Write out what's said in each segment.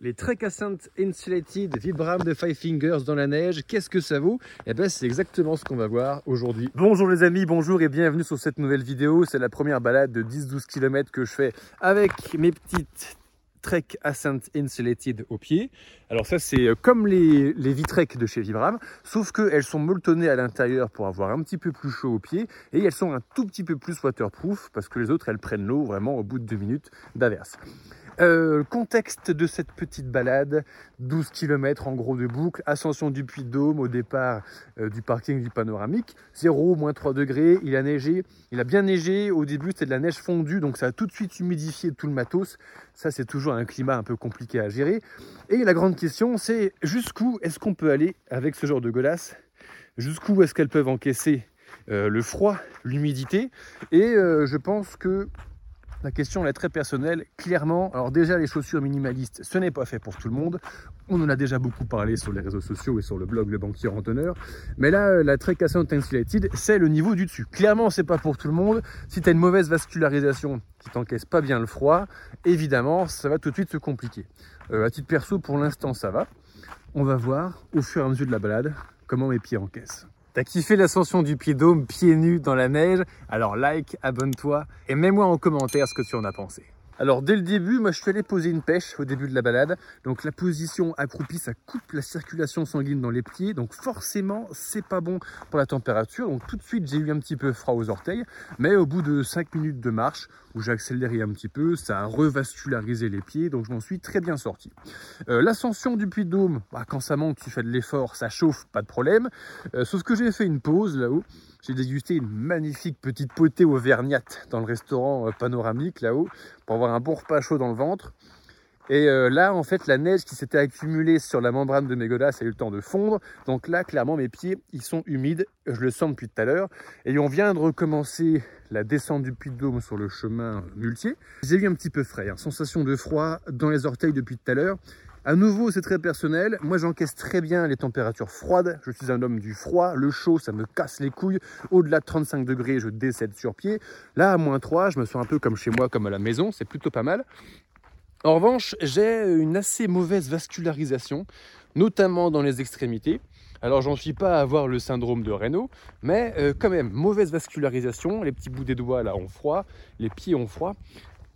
Les Trekascent Insulated Vibram de Five Fingers dans la neige, qu'est-ce que ça vaut? Eh bien c'est exactement ce qu'on va voir aujourd'hui. Bonjour les amis, bonjour et bienvenue sur cette nouvelle vidéo. C'est la première balade de 10-12 km que je fais avec mes petites Trek Ascent Insulated au pied. Alors ça c'est euh, comme les, les Vitrek de chez Vibram, sauf qu'elles sont molletonnées à l'intérieur pour avoir un petit peu plus chaud au pied et elles sont un tout petit peu plus waterproof parce que les autres elles prennent l'eau vraiment au bout de deux minutes d'averse. Euh, contexte de cette petite balade, 12 km en gros de boucle, ascension du Puy Dôme au départ euh, du parking du panoramique, 0, moins 3 degrés, il a neigé, il a bien neigé, au début c'était de la neige fondue, donc ça a tout de suite humidifié tout le matos, ça c'est toujours un climat un peu compliqué à gérer. Et la grande question c'est jusqu'où est-ce qu'on peut aller avec ce genre de glace Jusqu'où est-ce qu'elles peuvent encaisser euh, le froid, l'humidité Et euh, je pense que la question est très personnelle. Clairement, alors déjà les chaussures minimalistes, ce n'est pas fait pour tout le monde. On en a déjà beaucoup parlé sur les réseaux sociaux et sur le blog Le Banquier Randonneur. Mais là, la Trek Insulated, c'est le niveau du dessus. Clairement, c'est pas pour tout le monde. Si tu as une mauvaise vascularisation qui t'encaisse pas bien le froid, évidemment, ça va tout de suite se compliquer. Euh, à titre perso, pour l'instant, ça va. On va voir au fur et à mesure de la balade comment mes pieds encaissent. T'as kiffé l'ascension du pied dôme pieds nus dans la neige? Alors like, abonne-toi et mets-moi en commentaire ce que tu en as pensé. Alors dès le début, moi je suis allé poser une pêche au début de la balade. Donc la position accroupie, ça coupe la circulation sanguine dans les pieds. Donc forcément, c'est pas bon pour la température. Donc tout de suite, j'ai eu un petit peu froid aux orteils. Mais au bout de 5 minutes de marche, où j'ai accéléré un petit peu, ça a revascularisé les pieds. Donc je m'en suis très bien sorti. Euh, L'ascension du Puy de Dôme, bah, quand ça monte, tu fais de l'effort, ça chauffe, pas de problème. Euh, sauf que j'ai fait une pause là-haut. J'ai dégusté une magnifique petite potée auvergnate dans le restaurant euh, panoramique là-haut pour avoir un bon repas chaud dans le ventre. Et euh, là, en fait, la neige qui s'était accumulée sur la membrane de mes godasses a eu le temps de fondre. Donc là, clairement, mes pieds, ils sont humides. Je le sens depuis tout à l'heure. Et on vient de recommencer la descente du Puy de Dôme sur le chemin muletier. J'ai eu un petit peu frais, hein. sensation de froid dans les orteils depuis tout à l'heure. À nouveau, c'est très personnel. Moi, j'encaisse très bien les températures froides. Je suis un homme du froid. Le chaud, ça me casse les couilles. Au-delà de 35 degrés, je décède sur pied. Là, à moins 3, je me sens un peu comme chez moi, comme à la maison. C'est plutôt pas mal. En revanche, j'ai une assez mauvaise vascularisation, notamment dans les extrémités. Alors, j'en suis pas à avoir le syndrome de Raynaud, mais euh, quand même, mauvaise vascularisation. Les petits bouts des doigts là ont froid, les pieds ont froid.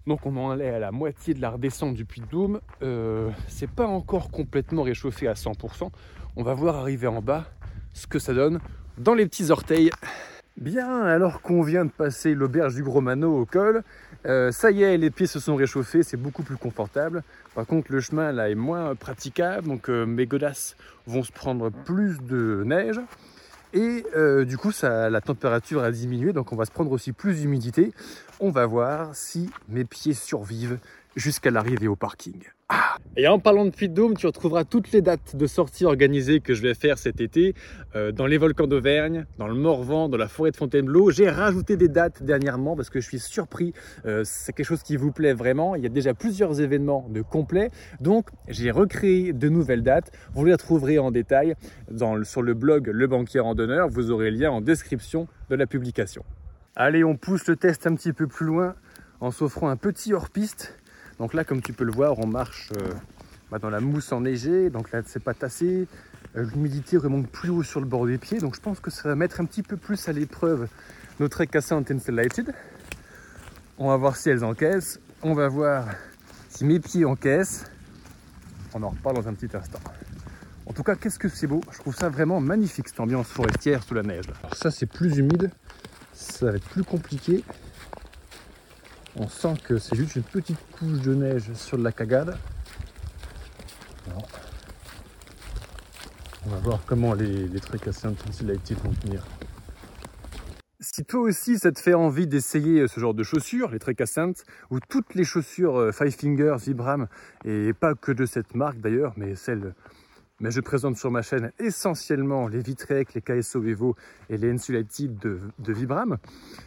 Donc on en est à la moitié de la redescente du Puy de Dôme. Euh, c'est pas encore complètement réchauffé à 100%. On va voir arriver en bas ce que ça donne dans les petits orteils. Bien, alors qu'on vient de passer l'auberge du Gros Mano au col, euh, ça y est, les pieds se sont réchauffés, c'est beaucoup plus confortable. Par contre, le chemin là est moins praticable, donc euh, mes godasses vont se prendre plus de neige. Et euh, du coup, ça, la température a diminué, donc on va se prendre aussi plus d'humidité. On va voir si mes pieds survivent jusqu'à l'arrivée au parking. Ah et en parlant de Puy de Dôme, tu retrouveras toutes les dates de sorties organisées que je vais faire cet été euh, dans les volcans d'Auvergne, dans le Morvan, dans la forêt de Fontainebleau. J'ai rajouté des dates dernièrement parce que je suis surpris. Euh, c'est quelque chose qui vous plaît vraiment. Il y a déjà plusieurs événements de complets. Donc, j'ai recréé de nouvelles dates. Vous les retrouverez en détail sur le blog Le Banquier Randonneur. Vous aurez le lien en description de la publication. Allez, on pousse le test un petit peu plus loin en s'offrant un petit hors-piste donc là, comme tu peux le voir, on marche euh, bah, dans la mousse enneigée. Donc là, c'est pas tassé. Euh, l'humidité remonte plus haut sur le bord des pieds. Donc je pense que ça va mettre un petit peu plus à l'épreuve notre Cassant Insulated. On va voir si elles encaissent. On va voir si mes pieds encaissent. On en reparle dans un petit instant. En tout cas, qu'est-ce que c'est beau? Je trouve ça vraiment magnifique, cette ambiance forestière sous la neige. Alors ça, c'est plus humide. Ça va être plus compliqué. On sent que c'est juste une petite couche de neige sur la cagade. On va voir comment les, les Trecassin Insulated vont tenir. Si toi aussi ça te fait envie d'essayer ce genre de chaussures, les Trecascent, ou toutes les chaussures euh, Five Fingers, Vibram, et pas que de cette marque d'ailleurs, mais celles mais je présente sur ma chaîne essentiellement les Vitrec, les KSO Evo et les Insulated de, de Vibram,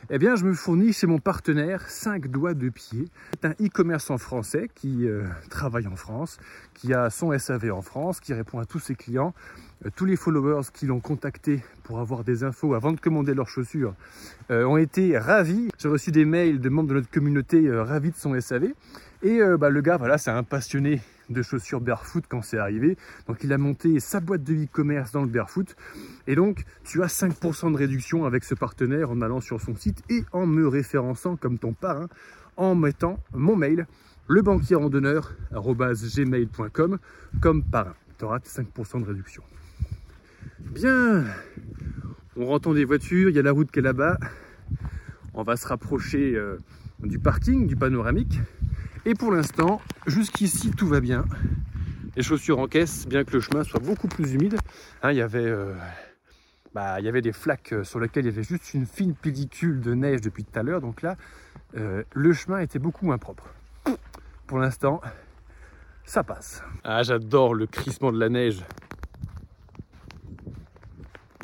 eh bien je me fournis chez mon partenaire 5 doigts de pied. C'est un e-commerce en français qui euh, travaille en France, qui a son SAV en France, qui répond à tous ses clients. Euh, tous les followers qui l'ont contacté pour avoir des infos avant de commander leurs chaussures euh, ont été ravis. J'ai reçu des mails de membres de notre communauté ravis de son SAV. Et bah, le gars, voilà, c'est un passionné de chaussures barefoot quand c'est arrivé. Donc il a monté sa boîte de e-commerce dans le barefoot. Et donc tu as 5% de réduction avec ce partenaire en allant sur son site et en me référençant comme ton parrain en mettant mon mail lebanquierrandonneur.gmail.com comme parrain. Tu auras 5% de réduction. Bien, on rentre des voitures, il y a la route qui est là-bas. On va se rapprocher euh, du parking, du panoramique. Et pour l'instant, jusqu'ici, tout va bien. Les chaussures en caisse, bien que le chemin soit beaucoup plus humide. Hein, il, y avait, euh, bah, il y avait des flaques euh, sur lesquelles il y avait juste une fine pellicule de neige depuis tout à l'heure. Donc là, le chemin était beaucoup moins propre. Pour l'instant, ça passe. Ah, j'adore le crissement de la neige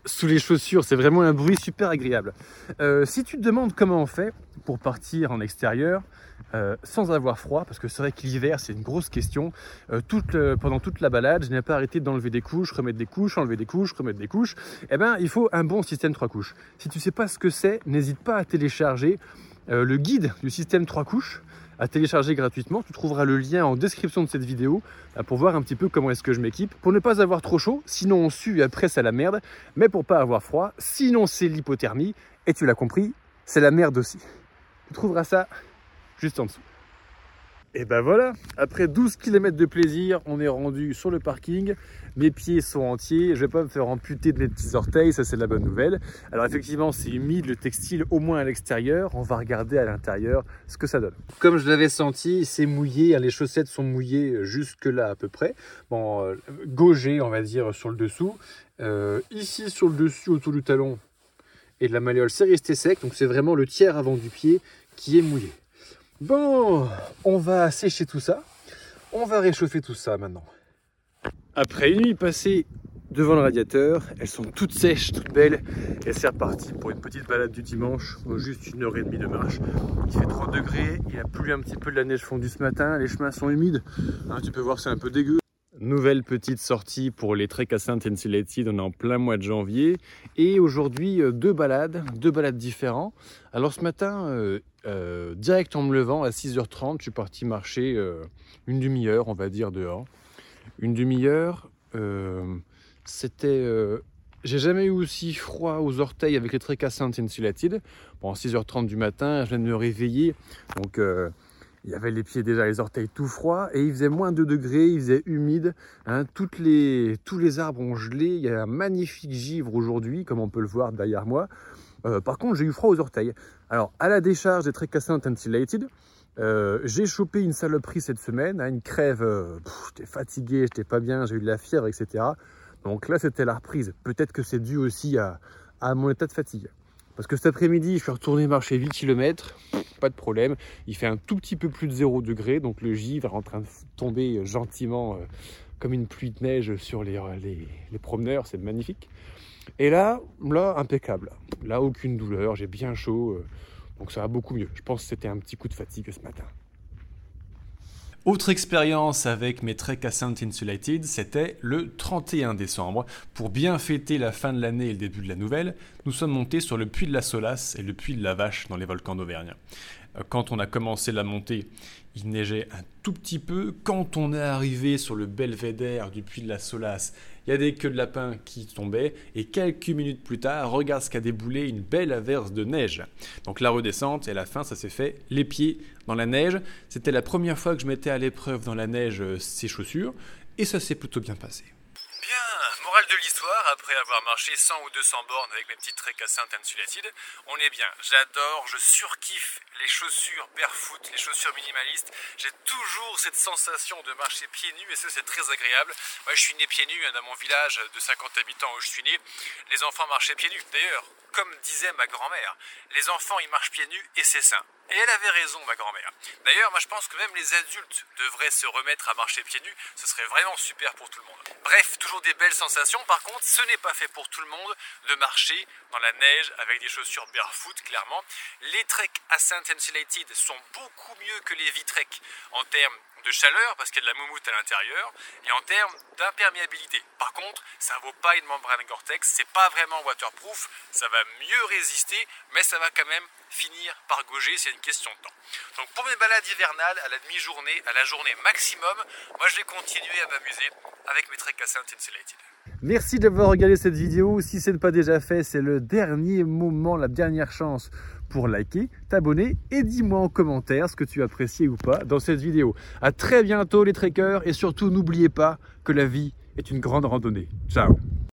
sous les chaussures. C'est vraiment un bruit super agréable. Euh, si tu te demandes comment on fait pour partir en extérieur euh, sans avoir froid, parce que c'est vrai que l'hiver c'est une grosse question. Euh, toute pendant toute la balade, je n'ai pas arrêté d'enlever des couches, remettre des couches, enlever des couches, remettre des couches. Eh bien, il faut un bon système 3 couches. Si tu sais pas ce que c'est, n'hésite pas à télécharger le guide du système 3 couches à télécharger gratuitement. Tu trouveras le lien en description de cette vidéo euh, pour voir un petit peu comment est-ce que je m'équipe. Pour ne pas avoir trop chaud, sinon on sue et après c'est la merde, mais pour pas avoir froid, sinon c'est l'hypothermie, et tu l'as compris, c'est la merde aussi. Tu trouveras ça juste en dessous. Et ben voilà, après 12 km de plaisir, on est rendu sur le parking. Mes pieds sont entiers, je vais pas me faire amputer de mes petits orteils, ça c'est la bonne nouvelle. Alors effectivement, c'est humide le textile au moins à l'extérieur. On va regarder à l'intérieur ce que ça donne. Comme je l'avais senti, c'est mouillé, hein, les chaussettes sont mouillées jusque là à peu près. Bon, euh, gaugé on va dire sur le dessous. Euh, ici sur le dessus autour du talon et de la malléole, c'est resté sec. Donc c'est vraiment le tiers avant du pied qui est mouillé. Bon, on va sécher tout ça. On va réchauffer tout ça maintenant. Après une nuit passée devant le radiateur, elles sont toutes sèches, toutes belles. Et c'est reparti pour une petite balade du dimanche, juste une heure et demie de marche. Il fait 30 degrés, il a plu un petit peu de la neige fondue ce matin, les chemins sont humides. Hein, tu peux voir c'est un peu dégueu. Nouvelle petite sortie pour les Trek à Saint on est en plein mois de janvier. Et aujourd'hui, euh, deux balades, deux balades différents. Alors ce matin, euh, euh, direct en me levant à 6h30, je suis parti marcher une demi-heure, on va dire, dehors. Une demi-heure, c'était... j'ai jamais eu aussi froid aux orteils avec les Trek à Saint Insulated. Bon, 6h30 du matin, je viens de me réveiller, donc il y avait les pieds déjà, les orteils tout froids et il faisait moins de degrés, il faisait humide. Hein. Les, tous les arbres ont gelé. Il y a un magnifique givre aujourd'hui, comme on peut le voir derrière moi. Euh, par contre, j'ai eu froid aux orteils. Alors, à la décharge des Trecassin Intensilated, euh, j'ai chopé une saloperie cette semaine, hein, une crève. Euh, j'étais fatigué, j'étais pas bien, j'ai eu de la fièvre, etc. Donc là, c'était la reprise. Peut-être que c'est dû aussi à, à mon état de fatigue. Parce que cet après-midi, je suis retourné marcher 8 km, pas de problème. Il fait un tout petit peu plus de 0 degré, donc le givre est en train de tomber gentiment euh, comme une pluie de neige sur les, les, promeneurs, c'est magnifique. Et là, là, impeccable. Là, aucune douleur, j'ai bien chaud, euh, donc ça va beaucoup mieux. Je pense que c'était un petit coup de fatigue ce matin. Autre expérience avec mes treks à Saint Insulated, c'était le 31 décembre. Pour bien fêter la fin de l'année et le début de la nouvelle, nous sommes montés sur le puits de la Solace et le puits de la Vache dans les volcans d'Auvergne. Euh, quand on a commencé la montée, il neigeait un tout petit peu. Quand on est arrivé sur le belvédère du puits de la Solace, il y a des queues de lapin qui tombaient. Et quelques minutes plus tard, regarde ce qu'a déboulé une belle averse de neige. Donc la redescente et la fin, ça s'est fait les pieds dans la neige. C'était la première fois que je mettais à l'épreuve dans la neige euh, ces chaussures. Et ça s'est plutôt bien passé de l'histoire, après avoir marché 100 ou 200 bornes avec mes petites treks à Saint-Insulated, on est bien. J'adore, je surkiffe les chaussures barefoot, les chaussures minimalistes. J'ai toujours cette sensation de marcher pieds nus et ça c'est très agréable. Moi je suis né pieds nus hein, dans mon village de 50 habitants où je suis né. Les enfants marchaient pieds nus. D'ailleurs, comme disait ma grand-mère, les enfants ils marchent pieds nus et c'est sain. Et elle avait raison, ma grand-mère. D'ailleurs, moi je pense que même les adultes devraient se remettre à marcher pieds nus. Ce serait vraiment super pour tout le monde. Bref, toujours des belles sensations. Par contre, ce n'est pas fait pour tout le monde de marcher dans la neige avec des chaussures barefoot, clairement. Les treks à Saint Insulated sont beaucoup mieux que les V-Trek en termes de chaleur parce qu'il y a de la moumoute à l'intérieur et en termes d'imperméabilité. Par contre, ça vaut pas une membrane Gore-Tex, c'est pas vraiment waterproof, ça va mieux résister, mais ça va quand même finir par gauger, c'est une question de temps. Donc pour mes balades hivernales, à la demi-journée, à la journée maximum, moi je vais continuer à m'amuser avec mes Trek Saint Insulated. Merci d'avoir regardé cette vidéo. Si ce n'est pas déjà fait, c'est le dernier moment, la dernière chance pour liker, t'abonner et dis-moi en commentaire ce que tu apprécies ou pas dans cette vidéo. A très bientôt les trekkers et surtout n'oubliez pas que la vie est une grande randonnée. Ciao